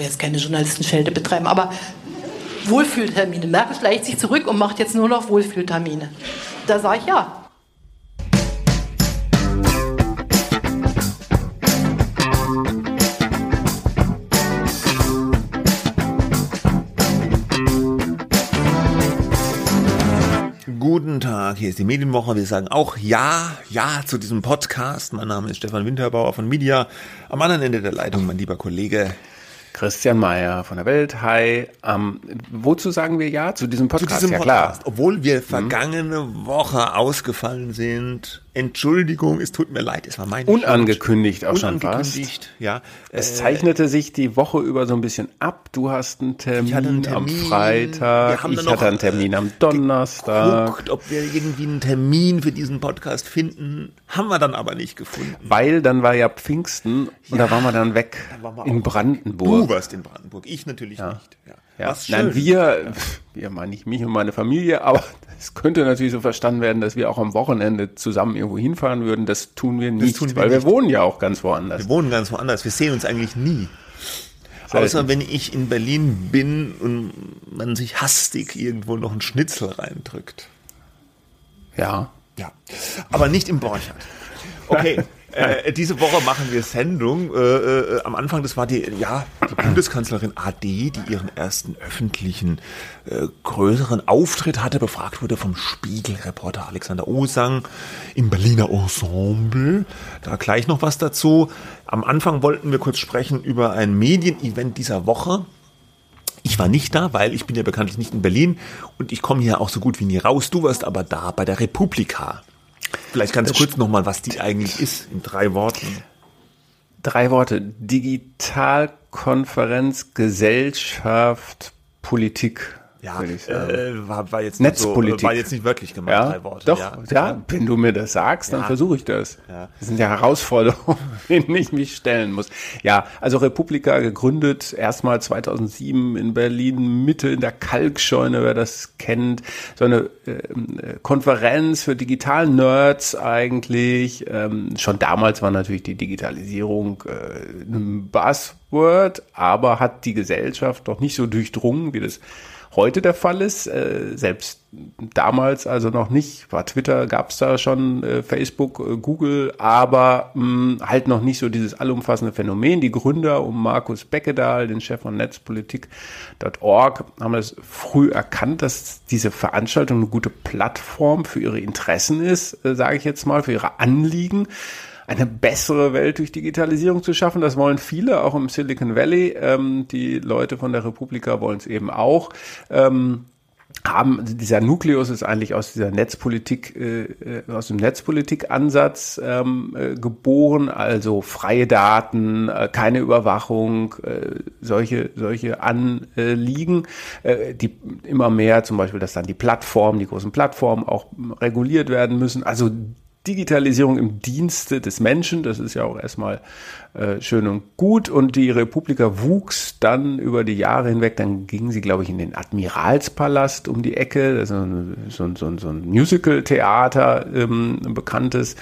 will jetzt keine Journalistenschelte betreiben, aber Wohlfühltermine. Merkel schleicht sich zurück und macht jetzt nur noch Wohlfühltermine. Da sage ich ja. Guten Tag, hier ist die Medienwoche. Wir sagen auch Ja, Ja zu diesem Podcast. Mein Name ist Stefan Winterbauer von Media. Am anderen Ende der Leitung mein lieber Kollege Christian Mayer von der Welt. Hi. Ähm, wozu sagen wir ja zu diesem Podcast? Zu diesem ja, Podcast. Klar. Obwohl wir vergangene mhm. Woche ausgefallen sind. Entschuldigung, es tut mir leid, es war mein Unangekündigt Schuld. auch Unangekündigt, schon fast. ja. Es äh, zeichnete sich die Woche über so ein bisschen ab. Du hast einen Termin, einen Termin am Freitag, ich hatte einen Termin am Donnerstag. Geguckt, ob wir irgendwie einen Termin für diesen Podcast finden. Haben wir dann aber nicht gefunden. Weil dann war ja Pfingsten und ja, da waren wir dann weg dann wir in Brandenburg. Du warst in Brandenburg, ich natürlich ja. nicht. Ja. Ja. Nein, wir, wir meine ich mich und meine Familie, aber es könnte natürlich so verstanden werden, dass wir auch am Wochenende zusammen irgendwo hinfahren würden. Das tun wir nicht, tun wir weil nicht. wir wohnen ja auch ganz woanders. Wir wohnen ganz woanders. Wir sehen uns eigentlich nie. Selten. Außer wenn ich in Berlin bin und man sich hastig irgendwo noch einen Schnitzel reindrückt. Ja. Ja. Aber nicht im Borchardt. Okay. Äh, diese Woche machen wir Sendung. Äh, äh, am Anfang, das war die, ja, die Bundeskanzlerin AD, die ihren ersten öffentlichen äh, größeren Auftritt hatte, befragt wurde vom Spiegelreporter Alexander Osang im Berliner Ensemble. Da gleich noch was dazu. Am Anfang wollten wir kurz sprechen über ein Medienevent dieser Woche. Ich war nicht da, weil ich bin ja bekanntlich nicht in Berlin und ich komme hier auch so gut wie nie raus. Du warst aber da bei der Republika. Vielleicht ganz kurz nochmal, was die eigentlich ist, in drei Worten. Drei Worte. Digitalkonferenz, Gesellschaft, Politik ja, äh, war, war, jetzt Netzpolitik. So, war jetzt nicht wirklich gemeint, ja, drei Worte. Doch, ja, ja, wenn du mir das sagst, dann ja. versuche ich das. Ja. Das sind ja Herausforderungen, denen ich mich stellen muss. Ja, also Republika gegründet, erstmal 2007 in Berlin, Mitte in der Kalkscheune, wer das kennt. So eine äh, Konferenz für Digital-Nerds eigentlich. Ähm, schon damals war natürlich die Digitalisierung äh, ein Buzzword, aber hat die Gesellschaft doch nicht so durchdrungen, wie das heute der Fall ist. Äh, selbst damals also noch nicht. War Twitter, gab es da schon, äh, Facebook, äh, Google, aber mh, hm, halt noch nicht so dieses allumfassende Phänomen. Die Gründer um Markus Beckedahl, den Chef von Netzpolitik.org, haben es früh erkannt, dass diese Veranstaltung eine gute Plattform für ihre Interessen ist, äh, sage ich jetzt mal, für ihre Anliegen eine bessere Welt durch Digitalisierung zu schaffen. Das wollen viele, auch im Silicon Valley. Ähm, die Leute von der Republika wollen es eben auch. Ähm, haben dieser Nukleus ist eigentlich aus dieser Netzpolitik äh, äh, aus dem Netzpolitik-Ansatz ähm, äh, geboren, also freie Daten, äh, keine Überwachung, äh, solche solche Anliegen, äh, die immer mehr, zum Beispiel, dass dann die Plattformen, die großen Plattformen auch reguliert werden müssen. Also Digitalisierung im Dienste des Menschen, das ist ja auch erstmal äh, schön und gut. Und die Republika wuchs dann über die Jahre hinweg. Dann ging sie, glaube ich, in den Admiralspalast um die Ecke, das ist so, so, so ein Musical-Theater, ähm, bekanntes.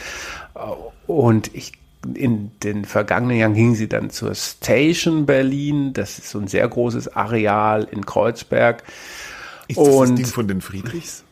Und ich in den vergangenen Jahren ging sie dann zur Station Berlin. Das ist so ein sehr großes Areal in Kreuzberg. Ist das und das Ding von den Friedrichs?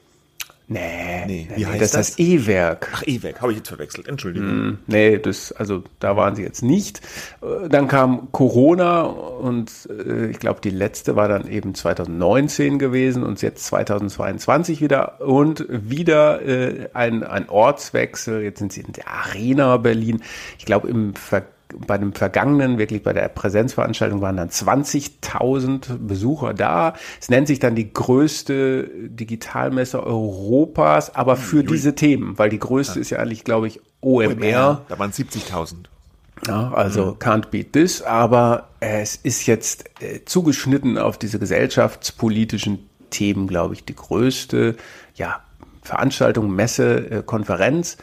Nee, nee, wie nee, heißt das? Das ist das E-Werk. Ach, E-Werk, habe ich jetzt verwechselt, Entschuldigung. Mm, nee, das, also da waren sie jetzt nicht. Äh, dann kam Corona und äh, ich glaube, die letzte war dann eben 2019 gewesen und jetzt 2022 wieder und wieder äh, ein, ein Ortswechsel. Jetzt sind sie in der Arena Berlin. Ich glaube, im Ver bei dem vergangenen, wirklich bei der Präsenzveranstaltung waren dann 20.000 Besucher da. Es nennt sich dann die größte Digitalmesse Europas, aber für Juli. diese Themen, weil die größte ja. ist ja eigentlich, glaube ich, OMR. OMR da waren 70.000. Ja, also mhm. can't beat this, aber es ist jetzt äh, zugeschnitten auf diese gesellschaftspolitischen Themen, glaube ich, die größte ja, Veranstaltung, Messe, äh, Konferenz.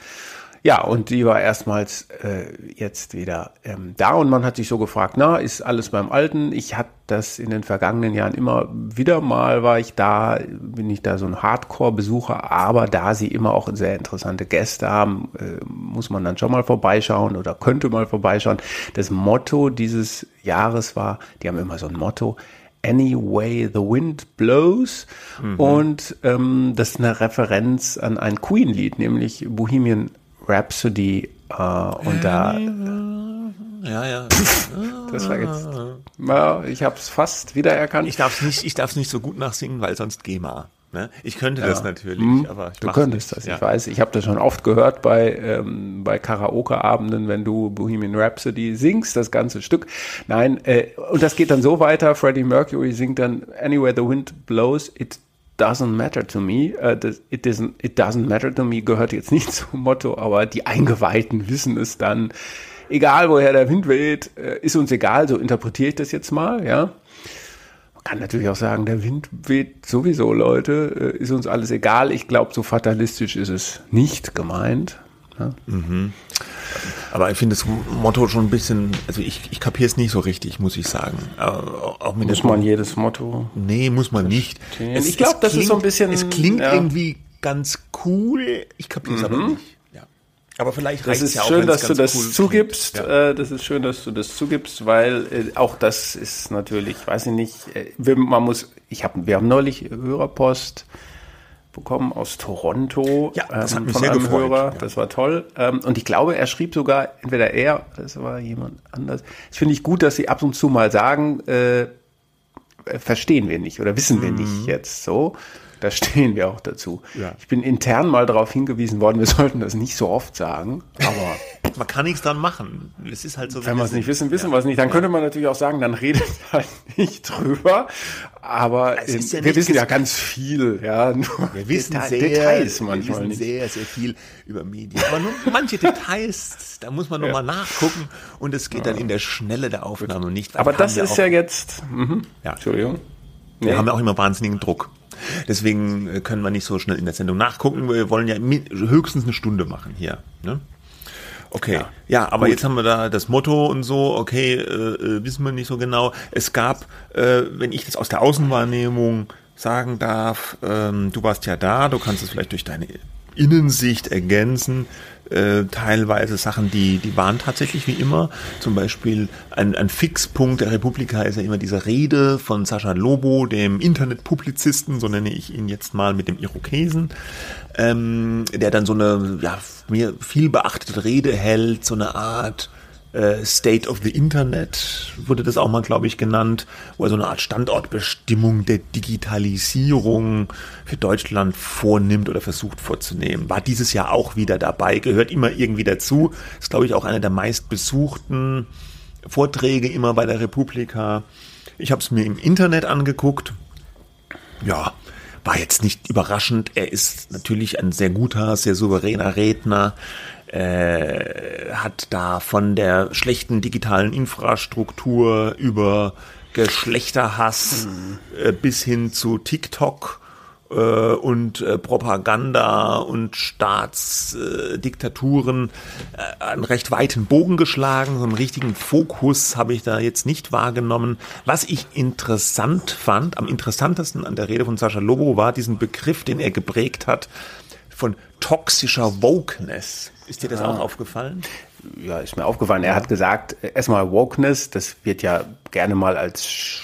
Ja, und die war erstmals äh, jetzt wieder ähm, da und man hat sich so gefragt, na, ist alles beim Alten? Ich hatte das in den vergangenen Jahren immer wieder mal, war ich da, bin ich da so ein Hardcore-Besucher, aber da sie immer auch sehr interessante Gäste haben, äh, muss man dann schon mal vorbeischauen oder könnte mal vorbeischauen. Das Motto dieses Jahres war, die haben immer so ein Motto, Any Way the Wind Blows. Mhm. Und ähm, das ist eine Referenz an ein Queen-Lied, nämlich Bohemian Rhapsody äh, und da. Ja, ja. das war jetzt. Ja, ich habe es fast wiedererkannt. Ich darf es nicht, ich darf nicht so gut nachsingen, weil sonst GEMA. Ne? Ich könnte ja. das natürlich, hm, aber ich du könntest nicht. das. Ja. Ich weiß, ich habe das schon oft gehört bei ähm, bei Karaoke-Abenden, wenn du Bohemian Rhapsody singst, das ganze Stück. Nein, äh, und das geht dann so weiter. Freddie Mercury singt dann Anywhere the Wind Blows, it doesn't matter to me. Uh, it, doesn't, it doesn't matter to me gehört jetzt nicht zum Motto, aber die Eingeweihten wissen es dann. Egal, woher der Wind weht, äh, ist uns egal, so interpretiere ich das jetzt mal, ja. Man kann natürlich auch sagen, der Wind weht sowieso, Leute, äh, ist uns alles egal. Ich glaube, so fatalistisch ist es nicht gemeint. Ja? Mhm. Aber ich finde das Motto schon ein bisschen, also ich, ich kapiere es nicht so richtig, muss ich sagen. Auch mit muss man jedes Motto? Nee, muss man nicht. Es, ich glaube, das klingt, ist so ein bisschen. Es klingt ja. irgendwie ganz cool. Ich kapiere es mhm. aber nicht. Ja. Aber vielleicht reicht es ja auch, schön, dass du das cool zugibst. Ja. Äh, das ist schön, dass du das zugibst, weil äh, auch das ist natürlich, weiß ich nicht, äh, man muss, ich habe, wir haben neulich Hörerpost bekommen aus Toronto ja, das hat ähm, mich von sehr einem gefreut. Hörer. Ja. Das war toll. Ähm, und ich glaube, er schrieb sogar, entweder er, das war jemand anders. Das finde ich gut, dass sie ab und zu mal sagen, äh, verstehen wir nicht oder wissen wir mhm. nicht jetzt so. Da stehen wir auch dazu. Ja. Ich bin intern mal darauf hingewiesen worden, wir sollten das nicht so oft sagen, aber man kann nichts dran machen. Es ist halt so. Wenn wir es nicht wissen, wissen ja. wir es nicht. Dann könnte man natürlich auch sagen, dann redet halt nicht drüber. Aber ja wir wissen ja ganz viel. Ja, nur wir wissen Deta sehr, Details manchmal wir wissen sehr, sehr viel über Medien. Aber nur manche Details, da muss man nochmal ja. nachgucken. Und es geht dann in der Schnelle der Aufnahme nicht. Aber das ist ja jetzt. Mhm. Ja. Entschuldigung. Wir haben ja auch immer wahnsinnigen Druck. Deswegen äh, können wir nicht so schnell in der Sendung nachgucken. Wir wollen ja höchstens eine Stunde machen hier. Ne? Okay, ja, ja aber Gut. jetzt haben wir da das Motto und so, okay, äh, äh, wissen wir nicht so genau. Es gab, äh, wenn ich das aus der Außenwahrnehmung sagen darf, ähm, du warst ja da, du kannst es vielleicht durch deine Innensicht ergänzen. Äh, teilweise Sachen, die, die waren tatsächlich wie immer. Zum Beispiel ein, ein Fixpunkt der Republika ist ja immer diese Rede von Sascha Lobo, dem Internetpublizisten, so nenne ich ihn jetzt mal mit dem Irokesen, ähm, der dann so eine ja, mir viel beachtete Rede hält, so eine Art State of the Internet wurde das auch mal, glaube ich, genannt, wo er so eine Art Standortbestimmung der Digitalisierung für Deutschland vornimmt oder versucht vorzunehmen. War dieses Jahr auch wieder dabei, gehört immer irgendwie dazu. Ist, glaube ich, auch einer der meistbesuchten Vorträge immer bei der Republika. Ich habe es mir im Internet angeguckt. Ja, war jetzt nicht überraschend. Er ist natürlich ein sehr guter, sehr souveräner Redner äh, hat da von der schlechten digitalen Infrastruktur über Geschlechterhass mhm. äh, bis hin zu TikTok äh, und äh, Propaganda und Staatsdiktaturen äh, einen recht weiten Bogen geschlagen. So einen richtigen Fokus habe ich da jetzt nicht wahrgenommen. Was ich interessant fand, am interessantesten an der Rede von Sascha Lobo war diesen Begriff, den er geprägt hat, von toxischer Wokeness. Ist dir das ja. auch aufgefallen? Ja, ist mir aufgefallen. Er hat gesagt, erstmal Wokeness, das wird ja gerne mal als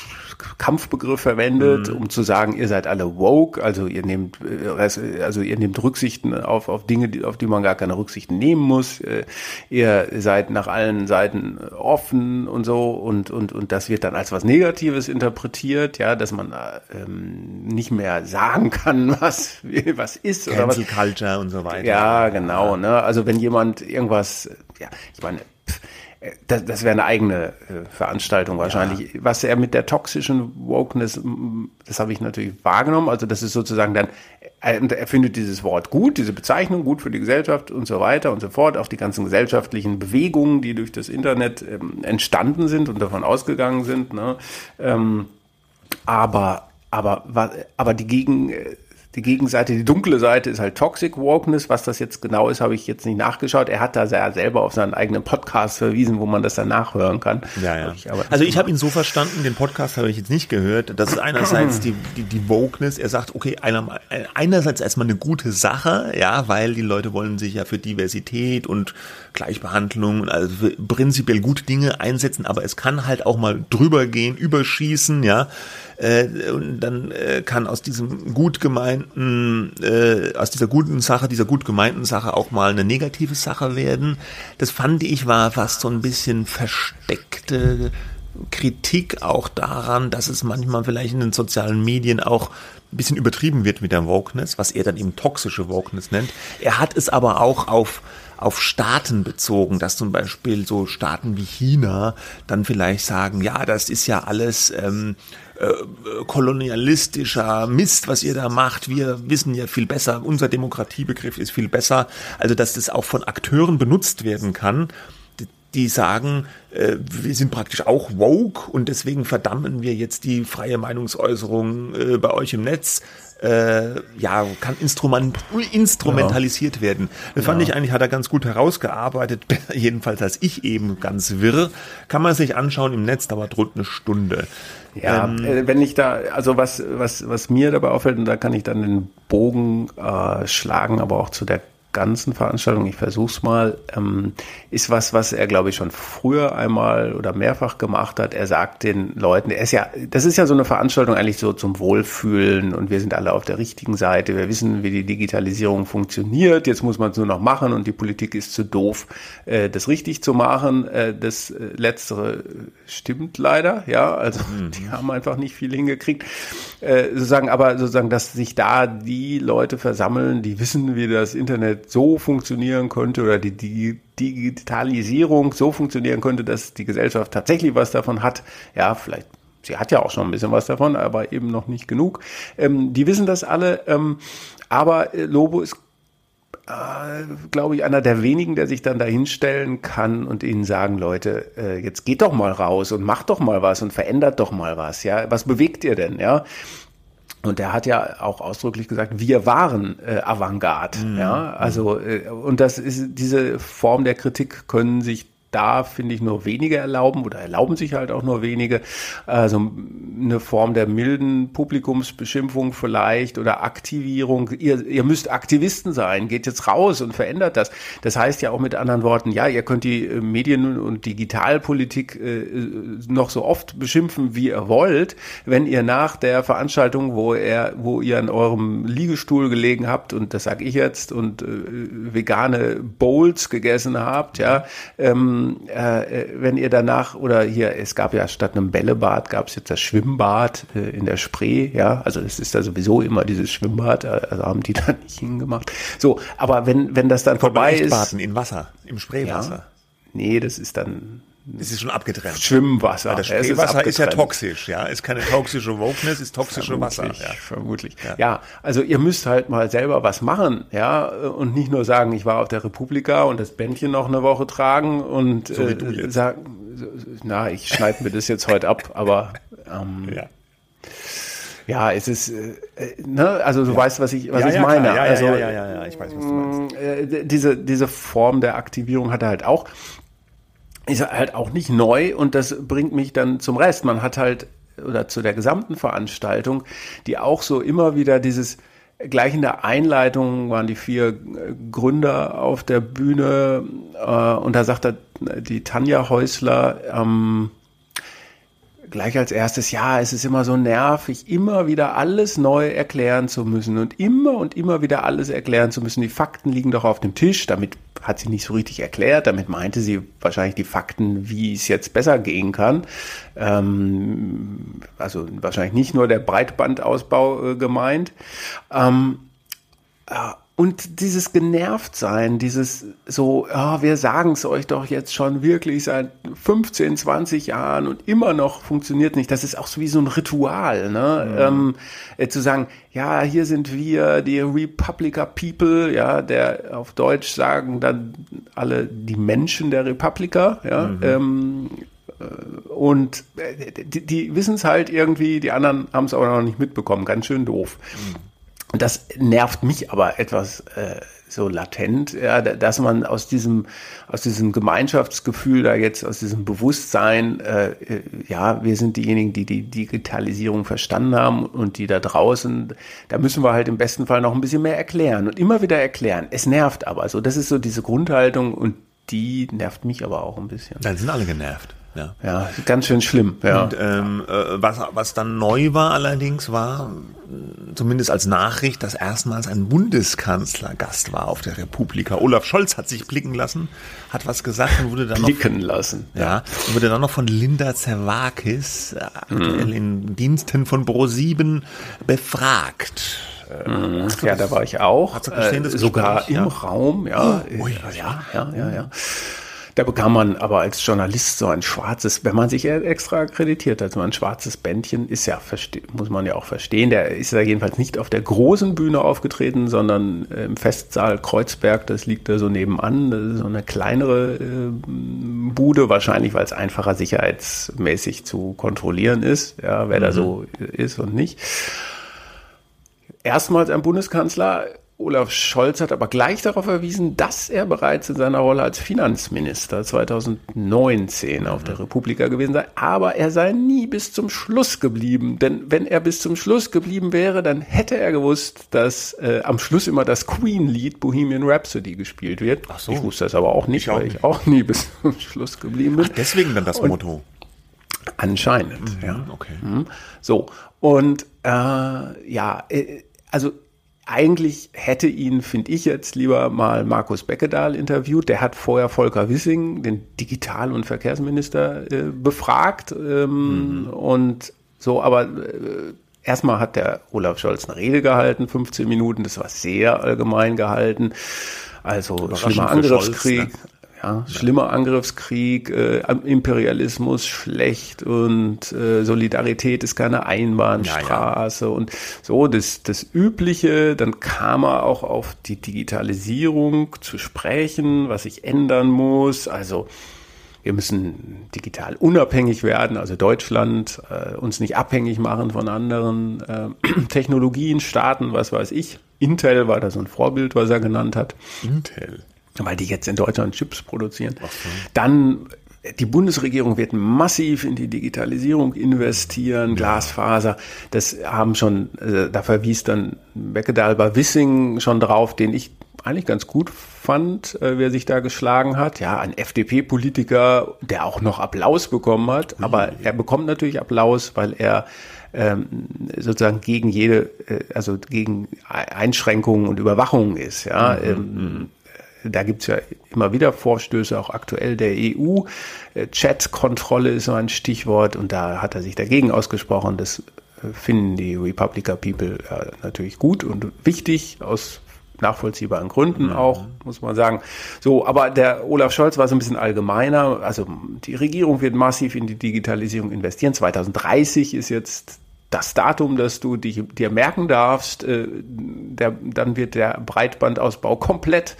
Kampfbegriff verwendet, mhm. um zu sagen, ihr seid alle woke, also ihr nehmt, äh, also ihr nehmt Rücksichten auf, auf Dinge, auf die man gar keine Rücksichten nehmen muss. Äh, ihr seid nach allen Seiten offen und so und, und, und das wird dann als was Negatives interpretiert, ja, dass man ähm, nicht mehr sagen kann, was, was ist Cancel oder was. Culture und so weiter. Ja, genau, ne? Also wenn jemand irgendwas, ja, ich meine, pff, das, das wäre eine eigene äh, Veranstaltung wahrscheinlich. Ja. Was er mit der toxischen Wokeness, das habe ich natürlich wahrgenommen. Also das ist sozusagen dann, er findet dieses Wort gut, diese Bezeichnung gut für die Gesellschaft und so weiter und so fort. Auch die ganzen gesellschaftlichen Bewegungen, die durch das Internet ähm, entstanden sind und davon ausgegangen sind. Ne? Ähm, aber, aber, aber die Gegen, die Gegenseite, die dunkle Seite ist halt Toxic Wokeness. Was das jetzt genau ist, habe ich jetzt nicht nachgeschaut. Er hat da sehr selber auf seinen eigenen Podcast verwiesen, wo man das dann nachhören kann. Ja, ja. Ich also ich habe ihn so verstanden, den Podcast habe ich jetzt nicht gehört. Das ist einerseits die, die, die Wokeness. Er sagt, okay, einer, einerseits erstmal eine gute Sache, ja, weil die Leute wollen sich ja für Diversität und Gleichbehandlung, also prinzipiell gute Dinge einsetzen, aber es kann halt auch mal drüber gehen, überschießen, ja. Äh, und dann äh, kann aus diesem gut gemeinten, äh, aus dieser guten Sache, dieser gut gemeinten Sache auch mal eine negative Sache werden. Das fand ich war fast so ein bisschen versteckte Kritik auch daran, dass es manchmal vielleicht in den sozialen Medien auch ein bisschen übertrieben wird mit der Wokeness, was er dann eben toxische Wokeness nennt. Er hat es aber auch auf auf Staaten bezogen, dass zum Beispiel so Staaten wie China dann vielleicht sagen, ja, das ist ja alles ähm, äh, kolonialistischer Mist, was ihr da macht. Wir wissen ja viel besser, unser Demokratiebegriff ist viel besser. Also, dass das auch von Akteuren benutzt werden kann, die sagen, äh, wir sind praktisch auch woke und deswegen verdammen wir jetzt die freie Meinungsäußerung äh, bei euch im Netz äh, ja, kann instrument, instrumentalisiert ja. werden. Das fand ja. ich eigentlich, hat er ganz gut herausgearbeitet, jedenfalls als ich eben ganz wirr. Kann man sich anschauen im Netz, dauert rund eine Stunde. Ja, ähm, äh, wenn ich da, also was, was, was mir dabei auffällt, und da kann ich dann den Bogen äh, schlagen, aber auch zu der ganzen Veranstaltung, ich versuch's mal, ähm, ist was, was er, glaube ich, schon früher einmal oder mehrfach gemacht hat. Er sagt den Leuten, er ist ja, das ist ja so eine Veranstaltung eigentlich so zum Wohlfühlen und wir sind alle auf der richtigen Seite. Wir wissen, wie die Digitalisierung funktioniert. Jetzt muss man es nur noch machen und die Politik ist zu doof, äh, das richtig zu machen. Äh, das äh, Letztere stimmt leider, ja. Also mhm. die haben einfach nicht viel hingekriegt. Äh, sozusagen, aber sozusagen, dass sich da die Leute versammeln, die wissen, wie das Internet so funktionieren könnte oder die, die Digitalisierung so funktionieren könnte, dass die Gesellschaft tatsächlich was davon hat. Ja, vielleicht sie hat ja auch schon ein bisschen was davon, aber eben noch nicht genug. Ähm, die wissen das alle, ähm, aber äh, Lobo ist, äh, glaube ich, einer der wenigen, der sich dann dahinstellen kann und ihnen sagen, Leute, äh, jetzt geht doch mal raus und macht doch mal was und verändert doch mal was, ja. Was bewegt ihr denn, ja? Und er hat ja auch ausdrücklich gesagt, wir waren äh, Avantgarde. Mhm. Ja, also äh, und das ist diese Form der Kritik können sich da finde ich nur wenige erlauben oder erlauben sich halt auch nur wenige. Also eine Form der milden Publikumsbeschimpfung vielleicht oder Aktivierung. Ihr, ihr müsst Aktivisten sein, geht jetzt raus und verändert das. Das heißt ja auch mit anderen Worten, ja, ihr könnt die äh, Medien- und Digitalpolitik äh, noch so oft beschimpfen, wie ihr wollt. Wenn ihr nach der Veranstaltung, wo er, wo ihr an eurem Liegestuhl gelegen habt, und das sage ich jetzt, und äh, vegane Bowls gegessen habt, ja, ähm, äh, wenn ihr danach oder hier, es gab ja statt einem Bällebad gab es jetzt das Schwimmbad äh, in der Spree, ja, also es ist da sowieso immer dieses Schwimmbad, äh, also haben die da nicht hingemacht. So, aber wenn wenn das dann vorbei ist, baden in Wasser, im Spreewasser. Ja, nee, das ist dann es ist schon abgetrennt. Schwimmwasser. das Spreewasser ist, ist, ja toxisch, ja. Ist keine toxische Wokeness, ist toxische vermutlich, Wasser. Ja. Vermutlich. Ja. ja. also ihr müsst halt mal selber was machen, ja. Und nicht nur sagen, ich war auf der Republika und das Bändchen noch eine Woche tragen und so äh, sagen, na, ich schneide mir das jetzt heute ab, aber ähm, ja. Ja, es ist, äh, ne, also du ja. weißt, was ich, was ja, ich ja, meine. Ja, also, ja, ja, ja, ja, ich weiß, was du meinst. Äh, diese, diese Form der Aktivierung hat er halt auch ist halt auch nicht neu und das bringt mich dann zum Rest. Man hat halt, oder zu der gesamten Veranstaltung, die auch so immer wieder dieses, gleich in der Einleitung waren die vier Gründer auf der Bühne äh, und da sagt er, die Tanja Häusler, ähm, gleich als erstes, ja, es ist immer so nervig, immer wieder alles neu erklären zu müssen und immer und immer wieder alles erklären zu müssen. Die Fakten liegen doch auf dem Tisch. Damit hat sie nicht so richtig erklärt. Damit meinte sie wahrscheinlich die Fakten, wie es jetzt besser gehen kann. Ähm, also wahrscheinlich nicht nur der Breitbandausbau äh, gemeint. Ähm, äh, und dieses Genervtsein, dieses so, ja, wir sagen es euch doch jetzt schon wirklich seit 15, 20 Jahren und immer noch funktioniert nicht. Das ist auch so wie so ein Ritual, ne? Mhm. Ähm, äh, zu sagen, ja, hier sind wir, die Republica People, ja, der auf Deutsch sagen dann alle die Menschen der Republika, ja. Mhm. Ähm, äh, und äh, die, die wissen es halt irgendwie, die anderen haben es aber noch nicht mitbekommen, ganz schön doof. Mhm. Das nervt mich aber etwas äh, so latent, ja, dass man aus diesem, aus diesem Gemeinschaftsgefühl da jetzt, aus diesem Bewusstsein, äh, äh, ja, wir sind diejenigen, die die Digitalisierung verstanden haben und die da draußen, da müssen wir halt im besten Fall noch ein bisschen mehr erklären und immer wieder erklären. Es nervt aber so. Das ist so diese Grundhaltung und die nervt mich aber auch ein bisschen. Dann sind alle genervt. Ja. ja, ganz schön schlimm. Ja. Und ähm, äh, was, was dann neu war allerdings, war zumindest als Nachricht, dass erstmals ein Bundeskanzler Gast war auf der Republika. Olaf Scholz hat sich blicken lassen, hat was gesagt und wurde dann blicken noch, lassen. Ja, und wurde dann noch von Linda Zerwakis, äh, aktuell mhm. in Diensten von Pro7, befragt. Mhm. Ja, da war ich auch. Äh, sogar im ja. Raum, ja. Oh, ui, ja, ja, ja, ja. Da bekam man aber als Journalist so ein schwarzes, wenn man sich extra akkreditiert hat, so ein schwarzes Bändchen, ist ja, muss man ja auch verstehen. Der ist ja jedenfalls nicht auf der großen Bühne aufgetreten, sondern im Festsaal Kreuzberg, das liegt da so nebenan, das ist so eine kleinere äh, Bude, wahrscheinlich, weil es einfacher sicherheitsmäßig zu kontrollieren ist, ja, wer mhm. da so ist und nicht. Erstmals ein Bundeskanzler Olaf Scholz hat aber gleich darauf verwiesen, dass er bereits in seiner Rolle als Finanzminister 2019 auf der Republika gewesen sei, aber er sei nie bis zum Schluss geblieben. Denn wenn er bis zum Schluss geblieben wäre, dann hätte er gewusst, dass äh, am Schluss immer das Queen-Lied Bohemian Rhapsody gespielt wird. Ach so. Ich wusste das aber auch nicht, ich auch weil nicht. ich auch nie bis zum Schluss geblieben bin. Ach, deswegen dann das Und Motto. Anscheinend, mhm, ja. Okay. Mhm. So, und äh, ja, äh, also eigentlich hätte ihn, finde ich jetzt, lieber mal Markus Beckedahl interviewt. Der hat vorher Volker Wissing, den Digital- und Verkehrsminister, äh, befragt. Ähm, mhm. Und so, aber äh, erstmal hat der Olaf Scholz eine Rede gehalten, 15 Minuten. Das war sehr allgemein gehalten. Also schlimmer Angriffskrieg. Scholz, ne? Ja, schlimmer Angriffskrieg, äh, Imperialismus schlecht und äh, Solidarität ist keine Einbahnstraße ja, ja. und so das, das Übliche. Dann kam er auch auf die Digitalisierung zu sprechen, was sich ändern muss. Also wir müssen digital unabhängig werden, also Deutschland äh, uns nicht abhängig machen von anderen äh, Technologien, Staaten, was weiß ich. Intel war da so ein Vorbild, was er genannt hat. Intel weil die jetzt in Deutschland Chips produzieren. So. Dann die Bundesregierung wird massiv in die Digitalisierung investieren, ja. Glasfaser. Das haben schon, äh, da verwies dann Beckedahl bei Wissing schon drauf, den ich eigentlich ganz gut fand, äh, wer sich da geschlagen hat. Ja, ein FDP-Politiker, der auch noch Applaus bekommen hat. Mhm. Aber er bekommt natürlich Applaus, weil er ähm, sozusagen gegen jede, äh, also gegen Einschränkungen und Überwachungen ist. Ja, mhm. ähm, mhm da gibt's ja immer wieder Vorstöße, auch aktuell der EU. Äh, Chat-Kontrolle ist so ein Stichwort und da hat er sich dagegen ausgesprochen. Das äh, finden die Republica People ja, natürlich gut und wichtig aus nachvollziehbaren Gründen mhm. auch, muss man sagen. So, aber der Olaf Scholz war so ein bisschen allgemeiner. Also die Regierung wird massiv in die Digitalisierung investieren. 2030 ist jetzt das Datum, das du dich, dir merken darfst, äh, der, dann wird der Breitbandausbau komplett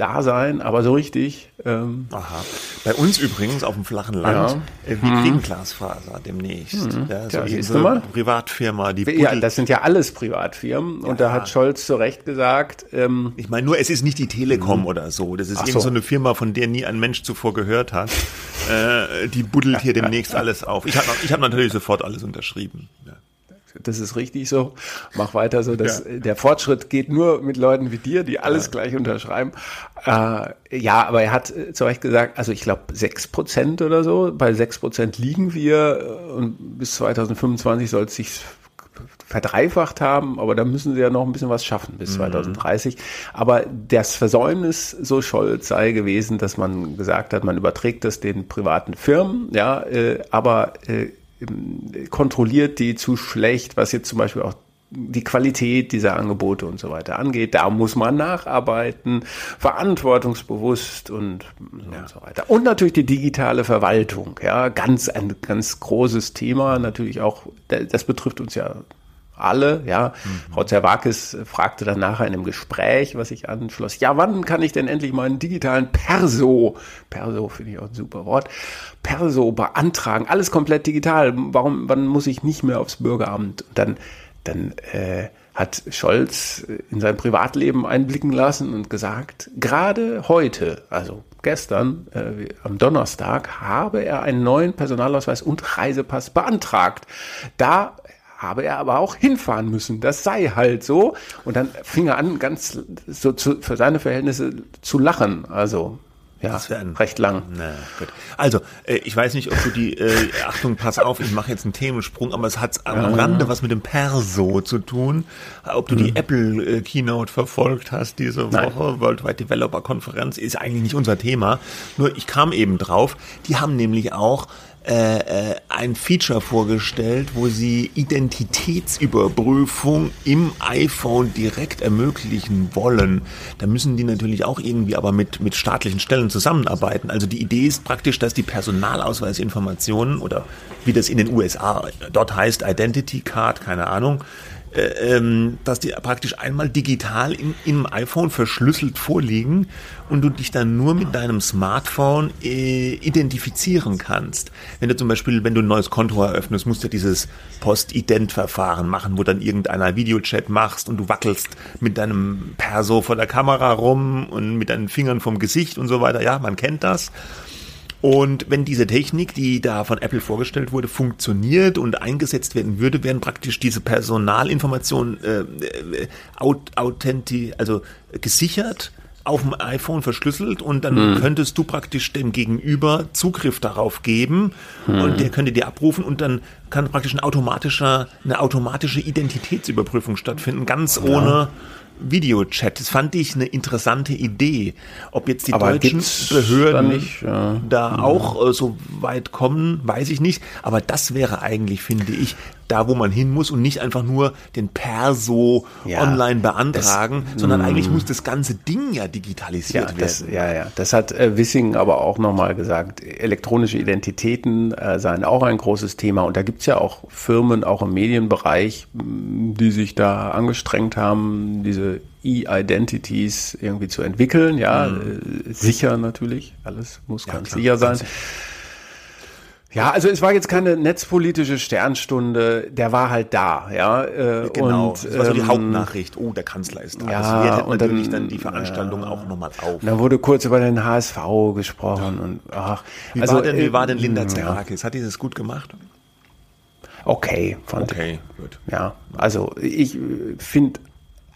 da sein, aber so richtig. Ähm, Aha. Bei uns übrigens auf dem flachen Land, ja. äh, wir hm. kriegen Glasfaser demnächst. Hm. Ja, so ja, so eine Privatfirma, die Ja, das sind ja alles Privatfirmen. Ja. Und da hat Scholz zu Recht gesagt. Ähm, ich meine nur, es ist nicht die Telekom mhm. oder so. Das ist Ach irgend so. eine Firma, von der nie ein Mensch zuvor gehört hat. äh, die buddelt hier demnächst alles auf. Ich habe ich hab natürlich sofort alles unterschrieben. Ja das ist richtig so. Mach weiter so. Dass ja. Der Fortschritt geht nur mit Leuten wie dir, die alles ja. gleich unterschreiben. Äh, ja, aber er hat äh, zu Recht gesagt, also ich glaube sechs Prozent oder so. Bei sechs Prozent liegen wir äh, und bis 2025 soll es sich verdreifacht haben, aber da müssen sie ja noch ein bisschen was schaffen bis 2030. Mhm. Aber das Versäumnis so Scholz sei gewesen, dass man gesagt hat, man überträgt das den privaten Firmen, ja, äh, aber äh, kontrolliert die zu schlecht, was jetzt zum Beispiel auch die Qualität dieser Angebote und so weiter angeht. Da muss man nacharbeiten, verantwortungsbewusst und, ja. und so weiter. Und natürlich die digitale Verwaltung, ja, ganz ein ganz großes Thema, natürlich auch, das betrifft uns ja alle, ja. Mhm. Frau Zerwakis fragte dann nachher in einem Gespräch, was ich anschloss, ja, wann kann ich denn endlich meinen digitalen Perso, Perso finde ich auch ein super Wort, Perso beantragen, alles komplett digital, warum, wann muss ich nicht mehr aufs Bürgeramt? Und dann dann äh, hat Scholz in sein Privatleben einblicken lassen und gesagt, gerade heute, also gestern, äh, am Donnerstag, habe er einen neuen Personalausweis und Reisepass beantragt. Da habe er aber auch hinfahren müssen. Das sei halt so. Und dann fing er an, ganz so zu, für seine Verhältnisse zu lachen. Also ja, recht lang. Na, gut. Also, äh, ich weiß nicht, ob du die, äh, Achtung, pass auf, ich mache jetzt einen Themensprung, aber es hat am ja, Rande was mit dem Perso zu tun. Ob du mhm. die Apple äh, Keynote verfolgt hast diese Nein. Woche, Worldwide Developer Konferenz, ist eigentlich nicht unser Thema. Nur ich kam eben drauf, die haben nämlich auch äh, äh, ein Feature vorgestellt, wo sie Identitätsüberprüfung im iPhone direkt ermöglichen wollen. Da müssen die natürlich auch irgendwie aber mit, mit staatlichen Stellen zusammenarbeiten. Also die Idee ist praktisch, dass die Personalausweisinformationen oder wie das in den USA dort heißt, Identity Card, keine Ahnung, ähm, dass die praktisch einmal digital in, im iPhone verschlüsselt vorliegen und du dich dann nur mit deinem Smartphone äh, identifizieren kannst. Wenn du zum Beispiel, wenn du ein neues Konto eröffnest, musst du dieses Post-Ident-Verfahren machen, wo dann irgendeiner Videochat machst und du wackelst mit deinem Perso vor der Kamera rum und mit deinen Fingern vom Gesicht und so weiter. Ja, man kennt das. Und wenn diese Technik, die da von Apple vorgestellt wurde, funktioniert und eingesetzt werden würde, wären praktisch diese Personalinformationen äh, äh authenti also gesichert auf dem iPhone verschlüsselt und dann hm. könntest du praktisch dem Gegenüber Zugriff darauf geben hm. und der könnte dir abrufen und dann kann praktisch ein automatischer, eine automatische Identitätsüberprüfung stattfinden, ganz ja. ohne Videochat. Das fand ich eine interessante Idee. Ob jetzt die Aber deutschen Behörden nicht, ja. da auch äh, so weit kommen, weiß ich nicht. Aber das wäre eigentlich, finde ich, da, wo man hin muss und nicht einfach nur den Perso ja, online beantragen, das, sondern eigentlich mm. muss das ganze Ding ja digitalisiert ja, das, werden. Ja, ja, das hat äh, Wissing aber auch nochmal gesagt. Elektronische Identitäten äh, seien auch ein großes Thema und da gibt's ja auch Firmen, auch im Medienbereich, die sich da angestrengt haben, diese E-Identities irgendwie zu entwickeln. Ja, mm. äh, sicher natürlich, alles muss ja, ganz klar, sicher sein. Ganz ja, also es war jetzt keine netzpolitische Sternstunde, der war halt da, ja. Äh, genau, und, das war so die ähm, Hauptnachricht, oh, der Kanzler ist da. Ja, das wertet und natürlich dann, dann die Veranstaltung ja, auch nochmal auf. Da wurde kurz über den HSV gesprochen ja. und ach. Wie, also, war denn, wie war denn Linda Zerakis? Hat die das gut gemacht? Okay, fand Okay, gut. Ja, also ich finde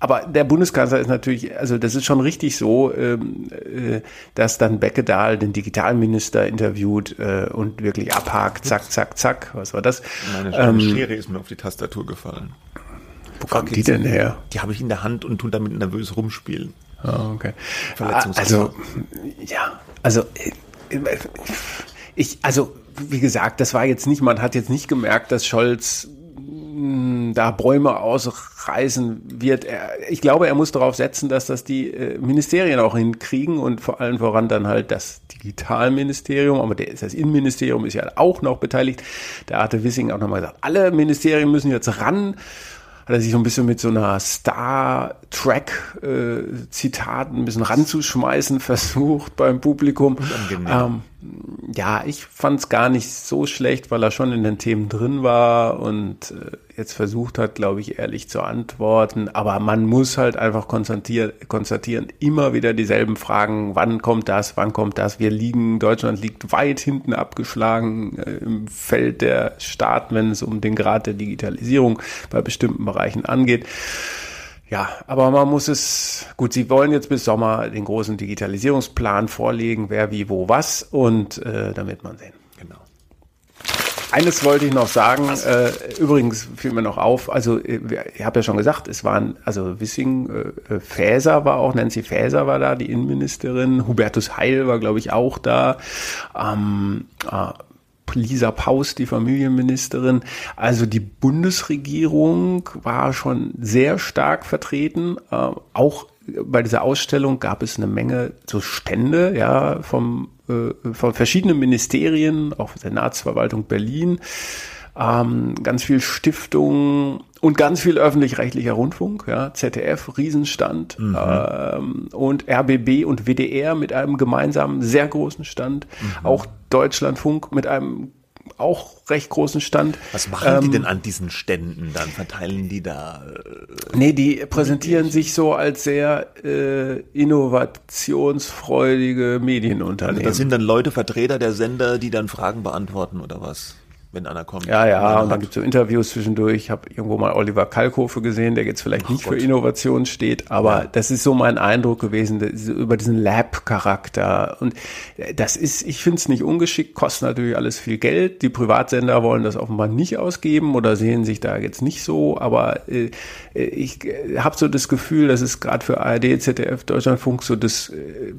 aber der Bundeskanzler ist natürlich, also das ist schon richtig so, ähm, äh, dass dann Beckedahl den Digitalminister interviewt äh, und wirklich abhakt, zack, zack, zack. Was war das? Meine ähm, Schere ist mir auf die Tastatur gefallen. Wo kommt die denn her? Die habe ich in der Hand und tue damit nervös rumspielen. Oh, okay. Also, ja, also äh, ich, also wie gesagt, das war jetzt nicht, man hat jetzt nicht gemerkt, dass Scholz da Bäume ausreißen wird. Er, ich glaube, er muss darauf setzen, dass das die äh, Ministerien auch hinkriegen und vor allem voran dann halt das Digitalministerium, aber der, das Innenministerium ist ja auch noch beteiligt. Da hatte Wissing auch nochmal gesagt, alle Ministerien müssen jetzt ran hat er sich so ein bisschen mit so einer Star Trek äh, Zitaten ein bisschen ranzuschmeißen versucht beim Publikum. Ähm, ja, ich fand es gar nicht so schlecht, weil er schon in den Themen drin war und äh, jetzt versucht hat, glaube ich, ehrlich zu antworten. Aber man muss halt einfach konstatieren, konstatieren, immer wieder dieselben Fragen. Wann kommt das? Wann kommt das? Wir liegen, Deutschland liegt weit hinten abgeschlagen äh, im Feld der Staaten, wenn es um den Grad der Digitalisierung bei bestimmten Bereichen angeht. Ja, aber man muss es, gut, Sie wollen jetzt bis Sommer den großen Digitalisierungsplan vorlegen, wer wie wo was und äh, damit man sehen. Genau. Eines wollte ich noch sagen, äh, übrigens fiel mir noch auf, also äh, ich habe ja schon gesagt, es waren, also Wissing, äh, Faeser war auch, Nancy Faeser war da, die Innenministerin, Hubertus Heil war, glaube ich, auch da. Ähm, äh, Lisa Paus, die Familienministerin. Also die Bundesregierung war schon sehr stark vertreten. Äh, auch bei dieser Ausstellung gab es eine Menge so Stände, ja, vom, äh, von verschiedenen Ministerien, auch Senatsverwaltung Berlin, ähm, ganz viel Stiftungen und ganz viel öffentlich-rechtlicher Rundfunk, ja, ZDF, Riesenstand mhm. ähm, und RBB und WDR mit einem gemeinsamen sehr großen Stand, mhm. auch Deutschlandfunk mit einem auch recht großen Stand. Was machen ähm, die denn an diesen Ständen dann? Verteilen die da? Äh, nee, die präsentieren sich so als sehr äh, innovationsfreudige Medienunternehmen. Also das sind dann Leute, Vertreter der Sender, die dann Fragen beantworten oder was? Wenn einer kommt. Ja, ja, und dann gibt es so Interviews zwischendurch. Ich habe irgendwo mal Oliver Kalkofe gesehen, der jetzt vielleicht Ach nicht Gott. für Innovation steht, aber ja. das ist so mein Eindruck gewesen, über diesen Lab-Charakter. Und das ist, ich finde es nicht ungeschickt, kostet natürlich alles viel Geld. Die Privatsender wollen das offenbar nicht ausgeben oder sehen sich da jetzt nicht so, aber äh, ich äh, habe so das Gefühl, dass es gerade für ARD, ZDF, Deutschlandfunk so das, äh,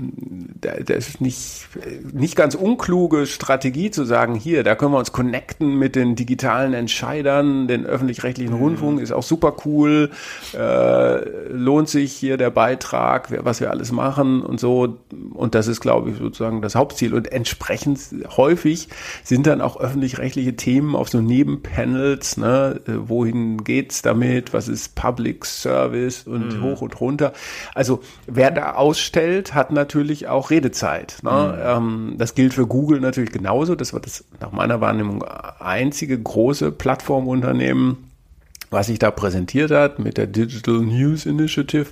das ist nicht, nicht ganz unkluge Strategie zu sagen, hier, da können wir uns connecten Kontakten mit den digitalen Entscheidern, den öffentlich-rechtlichen mhm. Rundfunk ist auch super cool. Äh, lohnt sich hier der Beitrag, was wir alles machen und so. Und das ist, glaube ich, sozusagen das Hauptziel. Und entsprechend häufig sind dann auch öffentlich-rechtliche Themen auf so Nebenpanels, ne? Äh, wohin geht's damit? Was ist Public Service und mhm. hoch und runter? Also wer da ausstellt, hat natürlich auch Redezeit. Ne? Mhm. Ähm, das gilt für Google natürlich genauso. Das war das nach meiner Wahrnehmung einzige große Plattformunternehmen, was sich da präsentiert hat mit der Digital News Initiative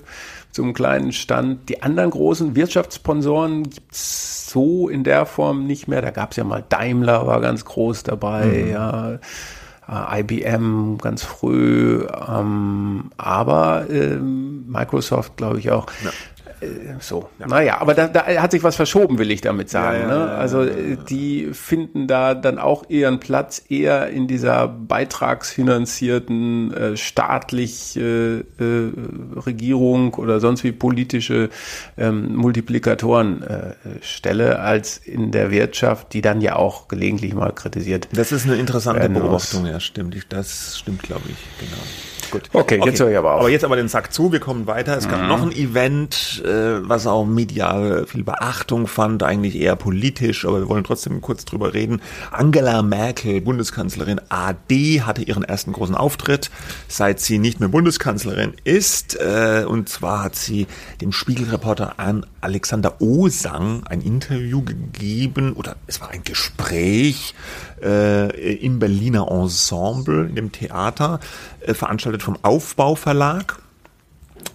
zum kleinen Stand. Die anderen großen Wirtschaftssponsoren gibt's so in der Form nicht mehr. Da gab's ja mal Daimler, war ganz groß dabei, mhm. ja. Äh, IBM ganz früh, ähm, aber ähm, Microsoft glaube ich auch. Ja. Äh, so, ja. naja, aber da, da hat sich was verschoben, will ich damit sagen. Ja, ja, ne? Also die finden da dann auch ihren Platz eher in dieser beitragsfinanzierten äh, staatlich äh, äh, Regierung oder sonst wie politische ähm, Multiplikatorenstelle äh, als in der Wirtschaft, die dann ja auch gelegentlich mal kritisiert. Das ist eine interessante Beobachtung, ja, stimmt. Das stimmt, glaube ich, genau. Gut. Okay, okay, jetzt höre ich aber auf. Aber jetzt aber den Sack zu, wir kommen weiter. Es gab mhm. noch ein Event, äh, was auch medial viel Beachtung fand, eigentlich eher politisch, aber wir wollen trotzdem kurz drüber reden. Angela Merkel, Bundeskanzlerin AD, hatte ihren ersten großen Auftritt, seit sie nicht mehr Bundeskanzlerin ist. Äh, und zwar hat sie dem Spiegelreporter an Alexander Osang ein Interview gegeben, oder es war ein Gespräch äh, im Berliner Ensemble, in dem Theater, äh, veranstaltet vom Aufbauverlag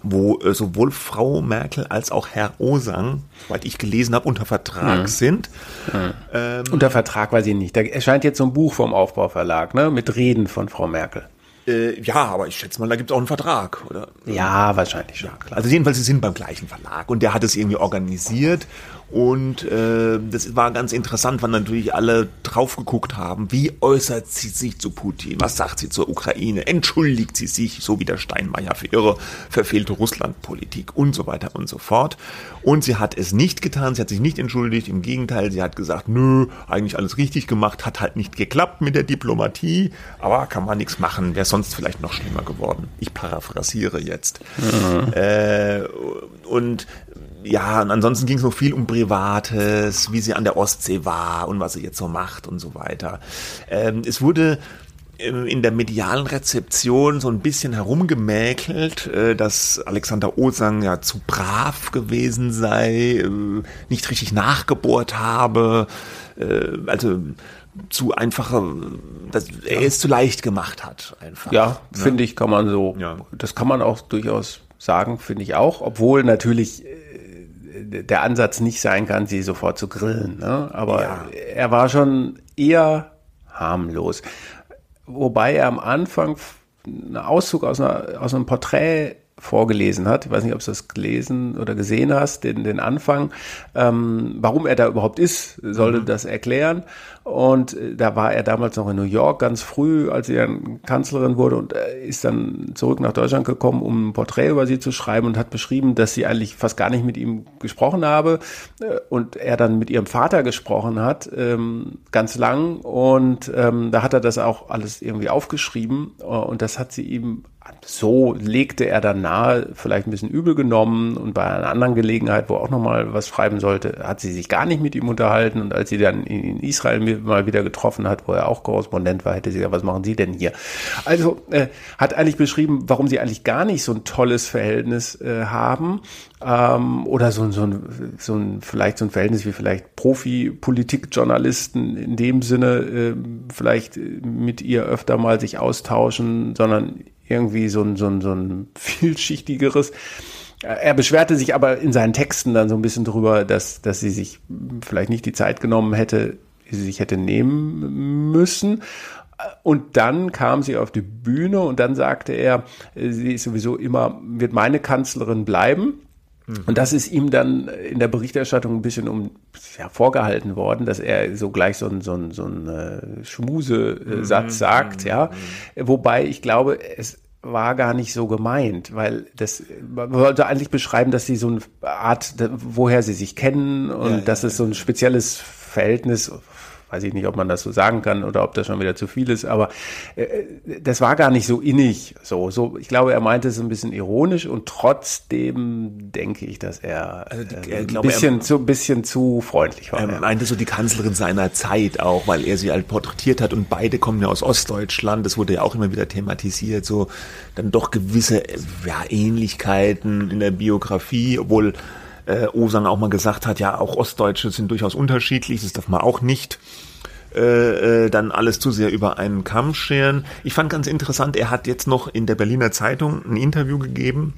wo äh, sowohl Frau Merkel als auch Herr Osang, soweit ich gelesen habe, unter Vertrag mhm. sind. Mhm. Ähm, unter Vertrag weiß ich nicht. Da erscheint jetzt so ein Buch vom Aufbauverlag, ne, mit Reden von Frau Merkel. Äh, ja, aber ich schätze mal, da gibt es auch einen Vertrag, oder? Ja, wahrscheinlich schon. Ja, also jedenfalls, sie sind beim gleichen Verlag und der hat es irgendwie organisiert und äh, das war ganz interessant, weil natürlich alle drauf geguckt haben, wie äußert sie sich zu Putin? Was sagt sie zur Ukraine? Entschuldigt sie sich, so wie der Steinmeier, für ihre verfehlte Russlandpolitik und so weiter und so fort. Und sie hat es nicht getan, sie hat sich nicht entschuldigt, im Gegenteil, sie hat gesagt, nö, eigentlich alles richtig gemacht, hat halt nicht geklappt mit der Diplomatie, aber kann man nichts machen, wäre sonst vielleicht noch schlimmer geworden. Ich paraphrasiere jetzt. Mhm. Äh, und ja, und ansonsten ging es noch viel um Privates, wie sie an der Ostsee war und was sie jetzt so macht und so weiter. Ähm, es wurde ähm, in der medialen Rezeption so ein bisschen herumgemäkelt, äh, dass Alexander Osang ja zu brav gewesen sei, äh, nicht richtig nachgebohrt habe, äh, also zu einfach, dass er es zu leicht gemacht hat, einfach. Ja, ja. finde ich, kann man so, ja. das kann man auch durchaus sagen, finde ich auch, obwohl natürlich der Ansatz nicht sein kann, sie sofort zu grillen. Ne? Aber ja. er war schon eher harmlos. Wobei er am Anfang einen Auszug aus, einer, aus einem Porträt vorgelesen hat. Ich weiß nicht, ob du das gelesen oder gesehen hast, den, den Anfang. Ähm, warum er da überhaupt ist, sollte mhm. das erklären. Und äh, da war er damals noch in New York, ganz früh, als sie dann Kanzlerin wurde und äh, ist dann zurück nach Deutschland gekommen, um ein Porträt über sie zu schreiben und hat beschrieben, dass sie eigentlich fast gar nicht mit ihm gesprochen habe äh, und er dann mit ihrem Vater gesprochen hat, ähm, ganz lang. Und ähm, da hat er das auch alles irgendwie aufgeschrieben und das hat sie ihm so legte er dann nahe, vielleicht ein bisschen übel genommen und bei einer anderen Gelegenheit, wo er auch nochmal was schreiben sollte, hat sie sich gar nicht mit ihm unterhalten und als sie dann in Israel mal wieder getroffen hat, wo er auch Korrespondent war, hätte sie gesagt, was machen Sie denn hier? Also äh, hat eigentlich beschrieben, warum sie eigentlich gar nicht so ein tolles Verhältnis äh, haben ähm, oder so, so, ein, so ein vielleicht so ein Verhältnis wie vielleicht Profi-Politikjournalisten in dem Sinne äh, vielleicht mit ihr öfter mal sich austauschen, sondern irgendwie so ein, so ein, so ein vielschichtiges. Er beschwerte sich aber in seinen Texten dann so ein bisschen drüber, dass, dass sie sich vielleicht nicht die Zeit genommen hätte, sie sich hätte nehmen müssen. Und dann kam sie auf die Bühne und dann sagte er, sie ist sowieso immer, wird meine Kanzlerin bleiben. Und das ist ihm dann in der Berichterstattung ein bisschen um ja, vorgehalten worden, dass er so gleich so ein so ein, so ein äh, Schmusesatz mhm. sagt, ja. Mhm. Wobei ich glaube, es war gar nicht so gemeint, weil das man wollte eigentlich beschreiben, dass sie so eine Art, woher sie sich kennen und ja, dass ja, es so ein spezielles Verhältnis weiß ich nicht, ob man das so sagen kann oder ob das schon wieder zu viel ist, aber äh, das war gar nicht so innig. So, so, ich glaube, er meinte es ein bisschen ironisch und trotzdem denke ich, dass er, also, äh, ein glaube, bisschen er, zu, bisschen zu freundlich war. Er meinte so die Kanzlerin seiner Zeit auch, weil er sie halt porträtiert hat und beide kommen ja aus Ostdeutschland. Das wurde ja auch immer wieder thematisiert, so dann doch gewisse ja, Ähnlichkeiten in der Biografie, obwohl äh, Osang auch mal gesagt hat, ja, auch Ostdeutsche sind durchaus unterschiedlich, das darf man auch nicht äh, äh, dann alles zu sehr über einen Kamm scheren. Ich fand ganz interessant, er hat jetzt noch in der Berliner Zeitung ein Interview gegeben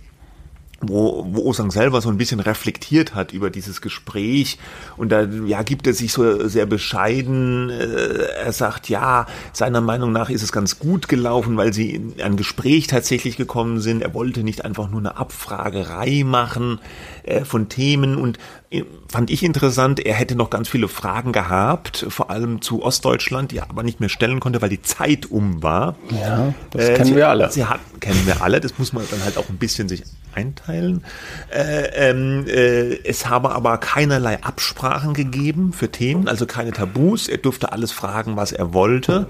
wo, wo Osang selber so ein bisschen reflektiert hat über dieses Gespräch und da ja gibt er sich so sehr bescheiden. Äh, er sagt ja, seiner Meinung nach ist es ganz gut gelaufen, weil sie in ein Gespräch tatsächlich gekommen sind. Er wollte nicht einfach nur eine Abfragerei machen äh, von Themen und äh, fand ich interessant. Er hätte noch ganz viele Fragen gehabt, vor allem zu Ostdeutschland, die er aber nicht mehr stellen konnte, weil die Zeit um war. Ja, das äh, kennen sie, wir alle. Sie hatten, kennen wir alle. Das muss man dann halt auch ein bisschen sich einteilen. Äh, ähm, äh, es habe aber keinerlei Absprachen gegeben für Themen, also keine Tabus. Er durfte alles fragen, was er wollte.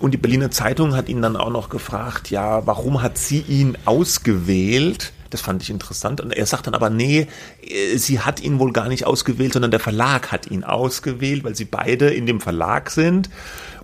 Und die Berliner Zeitung hat ihn dann auch noch gefragt, ja, warum hat sie ihn ausgewählt? Das fand ich interessant. Und er sagt dann aber, nee, äh, sie hat ihn wohl gar nicht ausgewählt, sondern der Verlag hat ihn ausgewählt, weil sie beide in dem Verlag sind.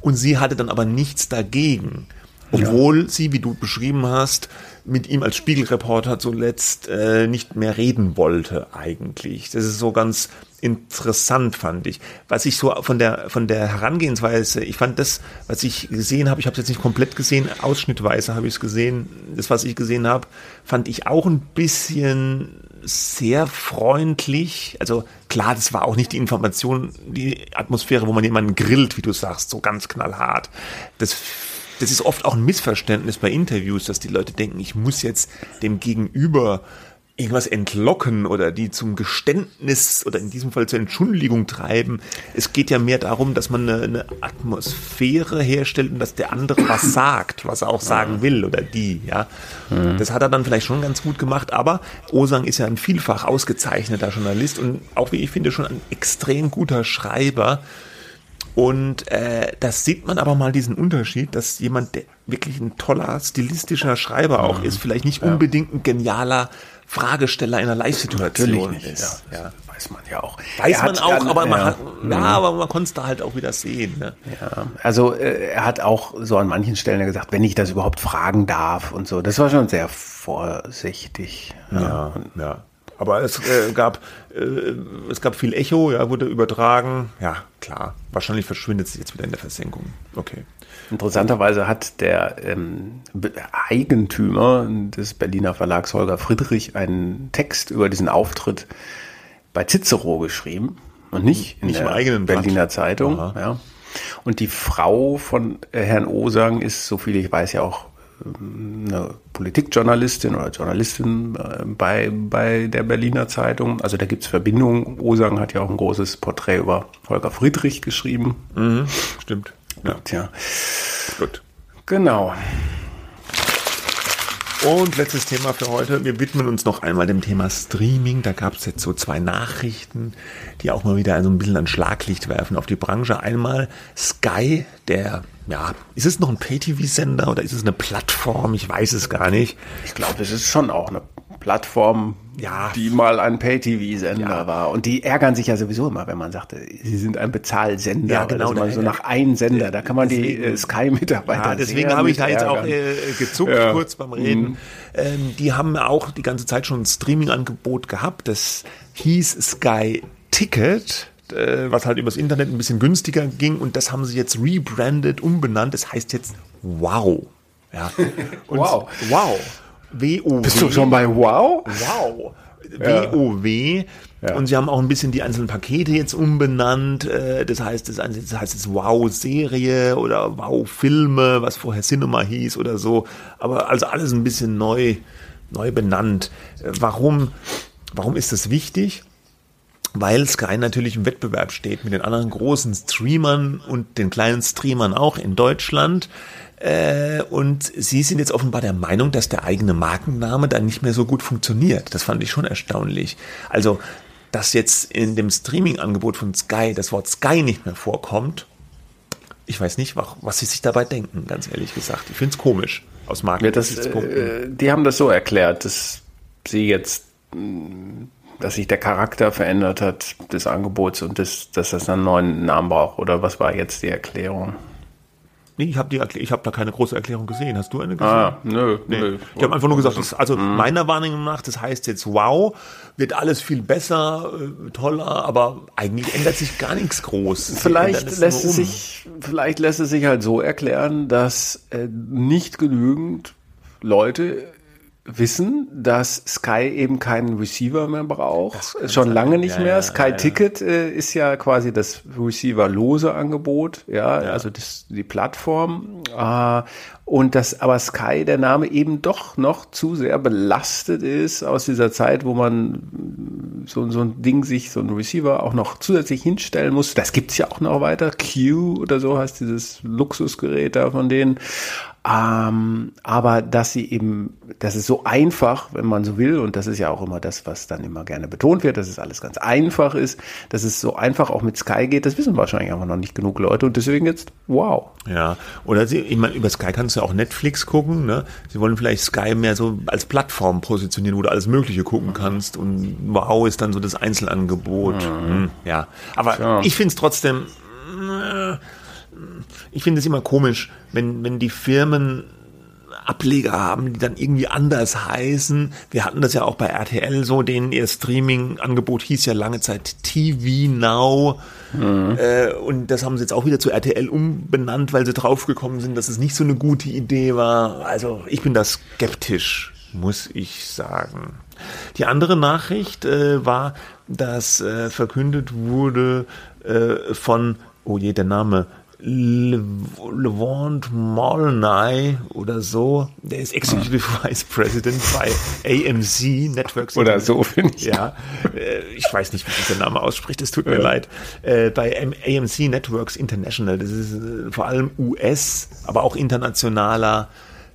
Und sie hatte dann aber nichts dagegen. Obwohl ja. sie, wie du beschrieben hast, mit ihm als Spiegelreporter zuletzt äh, nicht mehr reden wollte eigentlich. Das ist so ganz interessant, fand ich. Was ich so von der von der Herangehensweise, ich fand das, was ich gesehen habe, ich habe es jetzt nicht komplett gesehen, ausschnittweise habe ich es gesehen, das, was ich gesehen habe, fand ich auch ein bisschen sehr freundlich. Also klar, das war auch nicht die Information, die Atmosphäre, wo man jemanden grillt, wie du sagst, so ganz knallhart. Das das ist oft auch ein Missverständnis bei Interviews, dass die Leute denken, ich muss jetzt dem Gegenüber irgendwas entlocken oder die zum Geständnis oder in diesem Fall zur Entschuldigung treiben. Es geht ja mehr darum, dass man eine, eine Atmosphäre herstellt und dass der andere was sagt, was er auch sagen will oder die, ja. Mhm. Das hat er dann vielleicht schon ganz gut gemacht, aber Osang ist ja ein vielfach ausgezeichneter Journalist und auch wie ich finde schon ein extrem guter Schreiber. Und äh, das sieht man aber mal diesen Unterschied, dass jemand, der wirklich ein toller stilistischer Schreiber auch ist, vielleicht nicht ja. unbedingt ein genialer Fragesteller in einer Live-Situation ist. Ja, ja. Weiß man ja auch. Weiß man auch, aber man, hat, ja, aber man konnte es da halt auch wieder sehen. Ne? Ja, also äh, er hat auch so an manchen Stellen gesagt, wenn ich das überhaupt fragen darf und so. Das war schon sehr vorsichtig. Ja, ja. Aber es äh, gab äh, es gab viel Echo, ja, wurde übertragen. Ja, klar. Wahrscheinlich verschwindet sie jetzt wieder in der Versenkung. Okay. Interessanterweise hat der ähm, Eigentümer des Berliner Verlags Holger Friedrich einen Text über diesen Auftritt bei Cicero geschrieben und nicht in nicht der Berliner Blatt. Zeitung. Ja. Und die Frau von äh, Herrn Osang ist, so viel ich weiß, ja auch eine Politikjournalistin oder Journalistin äh, bei, bei der Berliner Zeitung. Also da gibt es Verbindungen. Osang hat ja auch ein großes Porträt über Holger Friedrich geschrieben. Mhm, stimmt. Ja. Tja. Gut. Genau. Und letztes Thema für heute. Wir widmen uns noch einmal dem Thema Streaming. Da gab es jetzt so zwei Nachrichten, die auch mal wieder so ein bisschen ein Schlaglicht werfen auf die Branche. Einmal Sky, der, ja, ist es noch ein Pay-TV-Sender oder ist es eine Plattform? Ich weiß es gar nicht. Ich glaube, es ist schon auch eine Plattform, ja. die mal ein Pay-TV-Sender ja. war. Und die ärgern sich ja sowieso immer, wenn man sagt, sie sind ein Bezahlsender. Ja, genau. Das so nach einem Sender, da kann man deswegen, die äh, Sky-Mitarbeiter Ja, deswegen habe ich da jetzt auch äh, gezuckt, ja. kurz beim Reden. Mhm. Ähm, die haben auch die ganze Zeit schon ein Streaming-Angebot gehabt. Das hieß Sky Ticket äh, was halt übers Internet ein bisschen günstiger ging und das haben sie jetzt rebranded, umbenannt. Das heißt jetzt Wow. Ja. wow. Wow. WoW. Bist du schon bei Wow? Wow. WoW. Ja. Und sie haben auch ein bisschen die einzelnen Pakete jetzt umbenannt. Äh, das heißt, das heißt jetzt Wow-Serie oder Wow-Filme, was vorher Cinema hieß oder so. Aber also alles ein bisschen neu, neu benannt. Äh, warum, warum ist das wichtig? Weil Sky natürlich im Wettbewerb steht mit den anderen großen Streamern und den kleinen Streamern auch in Deutschland. Äh, und sie sind jetzt offenbar der Meinung, dass der eigene Markenname dann nicht mehr so gut funktioniert. Das fand ich schon erstaunlich. Also, dass jetzt in dem Streaming-Angebot von Sky das Wort Sky nicht mehr vorkommt, ich weiß nicht, was sie sich dabei denken, ganz ehrlich gesagt. Ich finde es komisch aus Marketing-Gesichtspunkten. Ja, äh, die haben das so erklärt, dass sie jetzt dass sich der Charakter verändert hat des Angebots und das, dass das einen neuen Namen braucht. Oder was war jetzt die Erklärung? Nee, ich habe hab da keine große Erklärung gesehen. Hast du eine gesehen? Ah, nö, nee. nö. Ich habe einfach nur gesagt, das, also mhm. meiner Wahrnehmung nach, das heißt jetzt wow, wird alles viel besser, äh, toller, aber eigentlich ändert sich gar nichts groß. Vielleicht lässt es sich, vielleicht lässt es sich halt so erklären, dass äh, nicht genügend Leute wissen, dass Sky eben keinen Receiver mehr braucht. Schon sein. lange nicht ja, mehr. Ja, Sky ja, Ticket äh, ist ja quasi das Receiver-lose Angebot, ja, also das, die Plattform. Äh, und dass aber Sky, der Name eben doch noch zu sehr belastet ist aus dieser Zeit, wo man so, so ein Ding sich, so ein Receiver auch noch zusätzlich hinstellen muss. Das gibt's ja auch noch weiter. Q oder so heißt dieses Luxusgerät da von denen. Ähm, aber dass sie eben, das ist so einfach, wenn man so will, und das ist ja auch immer das, was dann immer gerne betont wird, dass es alles ganz einfach ist, dass es so einfach auch mit Sky geht, das wissen wahrscheinlich einfach noch nicht genug Leute und deswegen jetzt, wow. Ja, oder sie, ich meine, über Sky kannst du ja auch Netflix gucken, ne? Sie wollen vielleicht Sky mehr so als Plattform positionieren, wo du alles Mögliche gucken kannst und wow ist dann so das Einzelangebot. Mhm. Hm, ja, aber ja. ich finde es trotzdem, äh, ich finde es immer komisch, wenn, wenn die Firmen Ableger haben, die dann irgendwie anders heißen. Wir hatten das ja auch bei RTL so, denen ihr Streaming-Angebot hieß ja lange Zeit TV Now. Mhm. Äh, und das haben sie jetzt auch wieder zu RTL umbenannt, weil sie draufgekommen sind, dass es nicht so eine gute Idee war. Also ich bin da skeptisch, muss ich sagen. Die andere Nachricht äh, war, dass äh, verkündet wurde äh, von, oh je, der Name, Levant Molnay oder so, der ist Executive ah. Vice President bei AMC Networks. Oder so, finde ich. Ja, äh, ich weiß nicht, wie sich der Name ausspricht, es tut mir ja. leid. Äh, bei AMC Networks International, das ist äh, vor allem US, aber auch internationaler,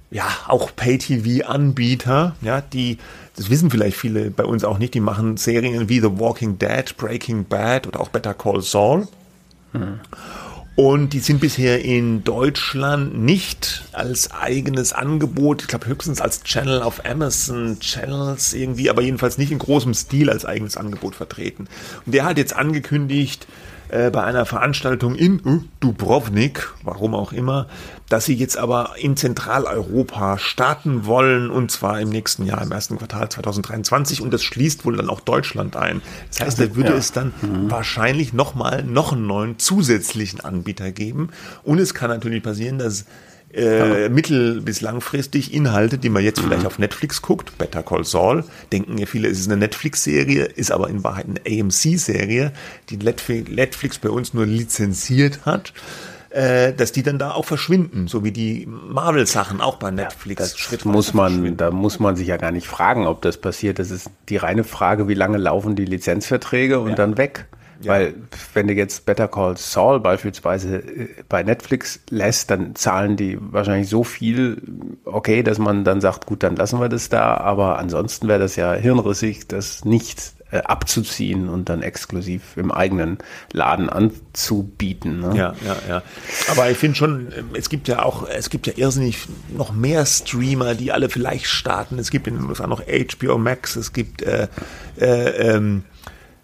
ja, auch Pay-TV-Anbieter, ja, die das wissen vielleicht viele bei uns auch nicht, die machen Serien wie The Walking Dead, Breaking Bad oder auch Better Call Saul. Hm. Und die sind bisher in Deutschland nicht als eigenes Angebot, ich glaube höchstens als Channel auf Amazon Channels irgendwie, aber jedenfalls nicht in großem Stil als eigenes Angebot vertreten. Und der hat jetzt angekündigt, äh, bei einer Veranstaltung in Dubrovnik, warum auch immer, dass sie jetzt aber in Zentraleuropa starten wollen und zwar im nächsten Jahr, im ersten Quartal 2023 und das schließt wohl dann auch Deutschland ein. Das heißt, da würde ja. es dann mhm. wahrscheinlich nochmal noch einen neuen zusätzlichen Anbieter geben und es kann natürlich passieren, dass äh, mittel- bis langfristig Inhalte, die man jetzt mhm. vielleicht auf Netflix guckt, Better Call Saul, denken ja viele, es ist eine Netflix-Serie, ist aber in Wahrheit eine AMC-Serie, die Netflix bei uns nur lizenziert hat äh, dass die dann da auch verschwinden, so wie die Marvel-Sachen auch bei Netflix. Ja, das Schritt muss man, da muss man sich ja gar nicht fragen, ob das passiert. Das ist die reine Frage, wie lange laufen die Lizenzverträge und ja. dann weg. Ja. Weil wenn du jetzt Better Call Saul beispielsweise äh, bei Netflix lässt, dann zahlen die wahrscheinlich so viel, okay, dass man dann sagt, gut, dann lassen wir das da. Aber ansonsten wäre das ja hirnrissig, das nicht äh, abzuziehen und dann exklusiv im eigenen Laden anzubieten. Ne? Ja, ja, ja. Aber ich finde schon, es gibt ja auch, es gibt ja irrsinnig noch mehr Streamer, die alle vielleicht starten. Es gibt in den USA noch HBO Max, es gibt äh, äh, ähm,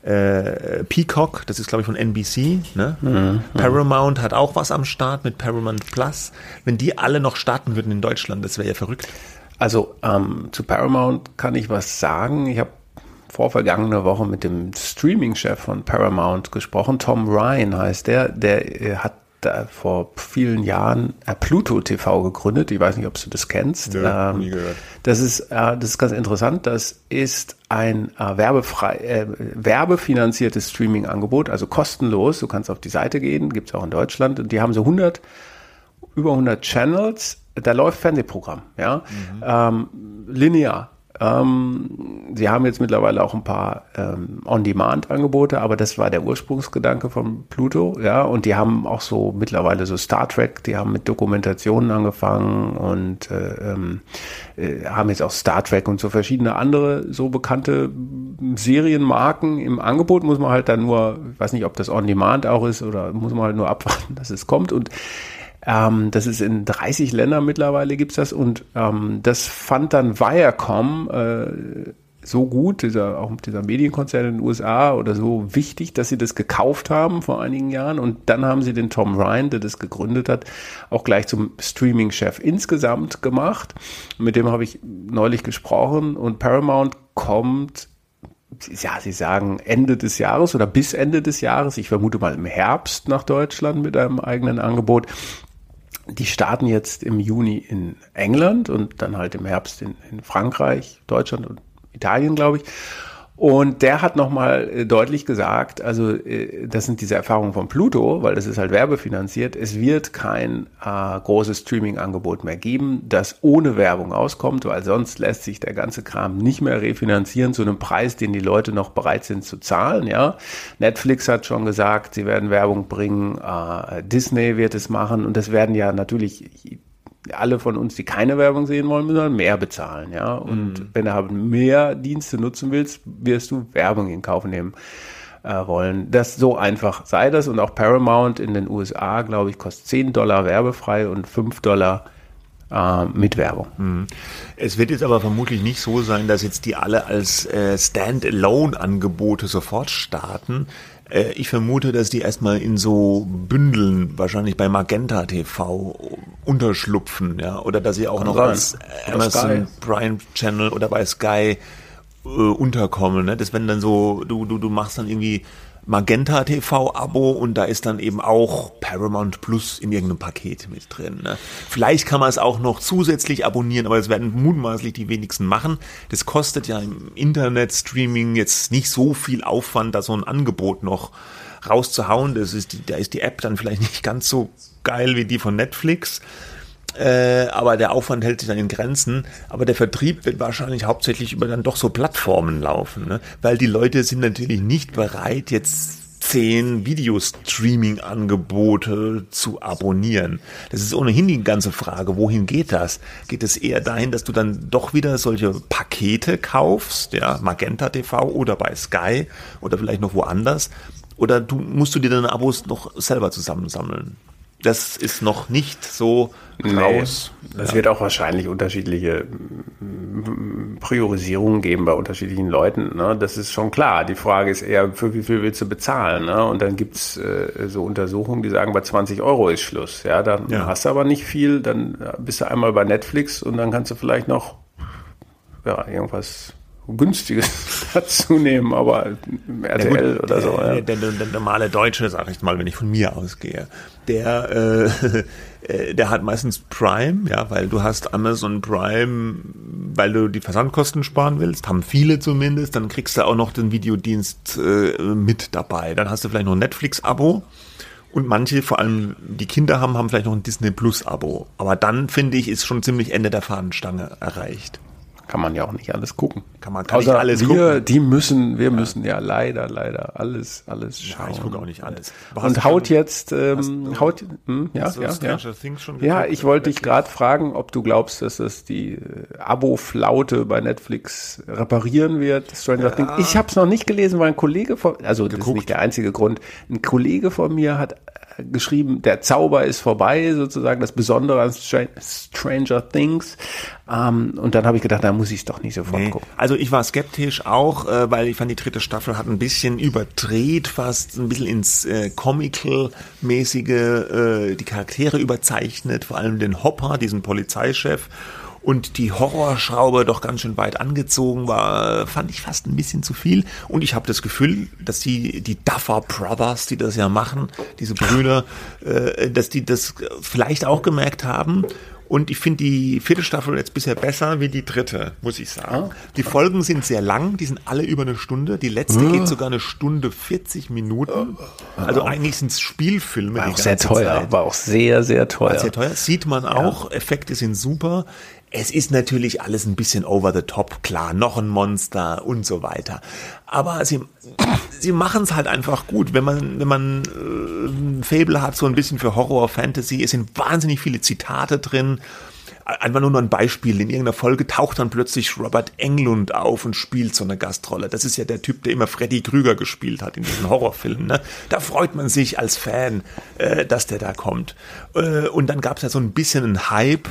äh, Peacock, das ist glaube ich von NBC. Ne? Mhm, Paramount hat auch was am Start mit Paramount Plus. Wenn die alle noch starten würden in Deutschland, das wäre ja verrückt. Also ähm, zu Paramount kann ich was sagen. Ich habe vorvergangene Woche mit dem Streaming-Chef von Paramount gesprochen. Tom Ryan heißt der. Der äh, hat da vor vielen Jahren äh, Pluto TV gegründet. Ich weiß nicht, ob du das kennst. Ja, ähm, nie gehört. Das ist, äh, das ist ganz interessant. Das ist ein äh, werbefrei, äh, werbefinanziertes Streaming-Angebot, also kostenlos. Du kannst auf die Seite gehen, gibt's auch in Deutschland. Und die haben so 100, über 100 Channels. Da läuft Fernsehprogramm, ja, mhm. ähm, linear. Ähm, sie haben jetzt mittlerweile auch ein paar ähm, On-Demand-Angebote, aber das war der Ursprungsgedanke von Pluto, ja. Und die haben auch so mittlerweile so Star Trek, die haben mit Dokumentationen angefangen und äh, ähm, äh, haben jetzt auch Star Trek und so verschiedene andere so bekannte Serienmarken im Angebot. Muss man halt dann nur, ich weiß nicht, ob das On-Demand auch ist oder muss man halt nur abwarten, dass es kommt und ähm, das ist in 30 Ländern mittlerweile gibt's das und ähm, das fand dann Viacom äh, so gut, dieser, auch dieser Medienkonzern in den USA oder so wichtig, dass sie das gekauft haben vor einigen Jahren und dann haben sie den Tom Ryan, der das gegründet hat, auch gleich zum Streaming-Chef insgesamt gemacht. Mit dem habe ich neulich gesprochen und Paramount kommt ja, Sie sagen Ende des Jahres oder bis Ende des Jahres, ich vermute mal im Herbst nach Deutschland mit einem eigenen Angebot. Die starten jetzt im Juni in England und dann halt im Herbst in, in Frankreich, Deutschland und Italien, glaube ich. Und der hat nochmal äh, deutlich gesagt, also äh, das sind diese Erfahrungen von Pluto, weil das ist halt werbefinanziert, es wird kein äh, großes Streaming-Angebot mehr geben, das ohne Werbung auskommt, weil sonst lässt sich der ganze Kram nicht mehr refinanzieren zu einem Preis, den die Leute noch bereit sind zu zahlen. Ja, Netflix hat schon gesagt, sie werden Werbung bringen, äh, Disney wird es machen und das werden ja natürlich alle von uns, die keine Werbung sehen wollen, müssen mehr bezahlen, ja. Und mhm. wenn du halt mehr Dienste nutzen willst, wirst du Werbung in Kauf nehmen äh, wollen. Das so einfach sei das. Und auch Paramount in den USA, glaube ich, kostet 10 Dollar werbefrei und 5 Dollar äh, mit Werbung. Mhm. Es wird jetzt aber vermutlich nicht so sein, dass jetzt die alle als äh, Standalone-Angebote sofort starten. Äh, ich vermute, dass die erstmal in so Bündeln, wahrscheinlich bei Magenta TV, unterschlupfen, ja, oder dass sie auch noch als Amazon Prime Channel oder bei Sky äh, unterkommen, ne? Das wenn dann so, du, du, du machst dann irgendwie Magenta TV-Abo und da ist dann eben auch Paramount Plus in irgendeinem Paket mit drin. Ne? Vielleicht kann man es auch noch zusätzlich abonnieren, aber das werden mutmaßlich die wenigsten machen. Das kostet ja im Internet-Streaming jetzt nicht so viel Aufwand, da so ein Angebot noch rauszuhauen. Das ist da ist die App dann vielleicht nicht ganz so geil wie die von Netflix. Äh, aber der Aufwand hält sich dann in Grenzen. Aber der Vertrieb wird wahrscheinlich hauptsächlich über dann doch so Plattformen laufen, ne? weil die Leute sind natürlich nicht bereit, jetzt zehn Videostreaming-Angebote zu abonnieren. Das ist ohnehin die ganze Frage, wohin geht das? Geht es eher dahin, dass du dann doch wieder solche Pakete kaufst, ja, Magenta TV oder bei Sky oder vielleicht noch woanders? Oder du musst du dir deine Abos noch selber zusammensammeln? Das ist noch nicht so raus. Nee, es ja. wird auch wahrscheinlich unterschiedliche Priorisierungen geben bei unterschiedlichen Leuten. Ne? Das ist schon klar. Die Frage ist eher, für wie viel willst du bezahlen? Ne? Und dann gibt's äh, so Untersuchungen, die sagen, bei 20 Euro ist Schluss. Ja, dann ja. hast du aber nicht viel, dann bist du einmal bei Netflix und dann kannst du vielleicht noch ja, irgendwas günstiges dazu nehmen, aber RTL ja, oder so. Ja. Der, der, der, normale Deutsche, sag ich mal, wenn ich von mir ausgehe, der, äh, äh, der hat meistens Prime, ja, weil du hast Amazon Prime, weil du die Versandkosten sparen willst, haben viele zumindest, dann kriegst du auch noch den Videodienst äh, mit dabei. Dann hast du vielleicht noch ein Netflix-Abo. Und manche, vor allem die Kinder haben, haben vielleicht noch ein Disney Plus Abo. Aber dann finde ich, ist schon ziemlich Ende der Fahnenstange erreicht. Kann man ja auch nicht alles gucken. Kann man kann Außer nicht alles wir, gucken. die müssen, wir müssen ja leider, leider alles, alles Ja, schauen. ich gucke auch nicht alles. Aber hast Und haut jetzt, ähm, haut, hm, ja, hast ja, ja. Ja, geguckt? ich wollte dich gerade fragen, ob du glaubst, dass das die äh, Abo-Flaute bei Netflix reparieren wird. Stranger Things. Ich habe es noch nicht gelesen, weil ein Kollege von, also das ist nicht der einzige Grund. Ein Kollege von mir hat äh, geschrieben, der Zauber ist vorbei, sozusagen das Besondere an Stra Stranger Things. Ähm, und dann habe ich gedacht, da muss ich es doch nicht sofort Nee. gucken. Also ich war skeptisch auch, äh, weil ich fand, die dritte Staffel hat ein bisschen überdreht, fast ein bisschen ins äh, Comical-mäßige, äh, die Charaktere überzeichnet, vor allem den Hopper, diesen Polizeichef. Und die Horrorschraube doch ganz schön weit angezogen war, fand ich fast ein bisschen zu viel. Und ich habe das Gefühl, dass die, die Duffer Brothers, die das ja machen, diese Brüder, äh, dass die das vielleicht auch gemerkt haben. Und ich finde die vierte Staffel jetzt bisher besser wie die dritte, muss ich sagen. Die Folgen sind sehr lang, die sind alle über eine Stunde. Die letzte geht sogar eine Stunde 40 Minuten. Also eigentlich sind es Spielfilme. War auch sehr teuer, Zeit. war auch sehr, sehr teuer. Sehr teuer. Sieht man auch. Effekte sind super. Es ist natürlich alles ein bisschen over the top, klar, noch ein Monster und so weiter. Aber sie, sie machen es halt einfach gut. Wenn man, wenn man äh, ein Fable hat, so ein bisschen für Horror, Fantasy, es sind wahnsinnig viele Zitate drin. Einfach nur noch ein Beispiel. In irgendeiner Folge taucht dann plötzlich Robert Englund auf und spielt so eine Gastrolle. Das ist ja der Typ, der immer Freddy Krüger gespielt hat in diesen Horrorfilmen. Ne? Da freut man sich als Fan, äh, dass der da kommt. Äh, und dann gab es ja so ein bisschen einen Hype.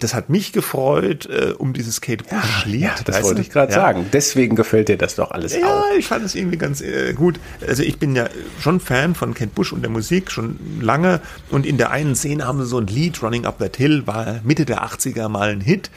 Das hat mich gefreut, äh, um dieses Kate Bush-Lied. Ja, das wollte du? ich gerade Ja. sagen. Deswegen gefällt dir das doch alles Ja, auch. ich fand es irgendwie ganz äh, gut. Also ich bin ja schon Fan von Kent Bush und der Musik schon lange. Und in der einen Szene haben sie so ein Lied, Running Up That Hill, war Mitte der 80er mal ein Hit.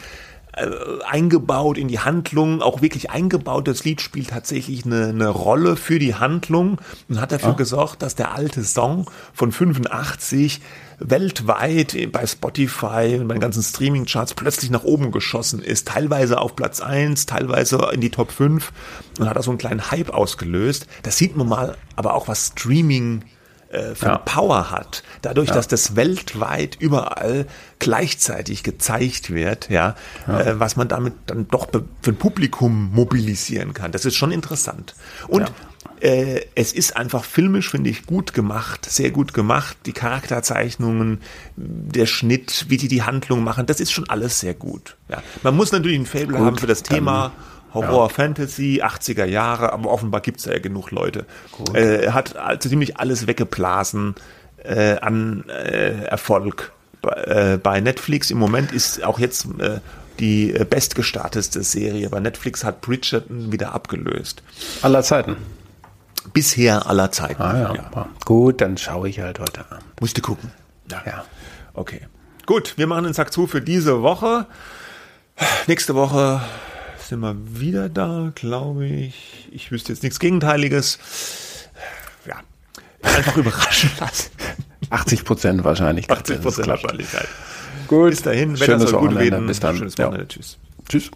Äh, eingebaut in die Handlung, auch wirklich eingebaut. Das Lied spielt tatsächlich eine, eine Rolle für die Handlung und hat dafür gesorgt, dass der alte Song von 85 weltweit bei Spotify und bei den ganzen Streaming-Charts plötzlich nach oben geschossen ist. Teilweise auf Platz 1, teilweise in die Top 5 und hat da so einen kleinen Hype ausgelöst. Das sieht man mal, aber auch was Streaming äh, für Ja. Power hat. Dadurch, dass das weltweit überall gleichzeitig gezeigt wird, ja, Äh, was man damit dann doch für ein Publikum mobilisieren kann. Das ist schon interessant. Und äh, es ist einfach filmisch, finde ich, gut gemacht, sehr gut gemacht. Die Charakterzeichnungen, der Schnitt, wie die die Handlung machen, das ist schon alles sehr gut. Ja. Man muss natürlich ein Fable haben für das Thema. Horror, Fantasy, 80er Jahre, aber offenbar gibt's da ja genug Leute. Äh, er hat also ziemlich alles weggeblasen äh, an äh, Erfolg bei, äh, bei Netflix. Im Moment ist auch jetzt äh, die äh, bestgestarteste Serie. Bei Netflix hat Bridgerton wieder abgelöst. Aller Zeiten. Bisher aller Zeiten. Ah ja. Gut, dann schaue ich halt heute Abend. Musst du gucken. Ja. Okay. Gut, wir machen den Sack zu für diese Woche. Nächste Woche sind wir wieder da, glaube ich. Ich wüsste jetzt nichts Gegenteiliges. Ja, einfach überraschen lassen. 80 Prozent wahrscheinlich. 80 dass es klappt. Wahrscheinlichkeit. Gut. Bis dahin, wenn Schönes das gut Wochenende. werden. Bis dann. Schönes Ja. Wochenende. Tschüss. Tschüss.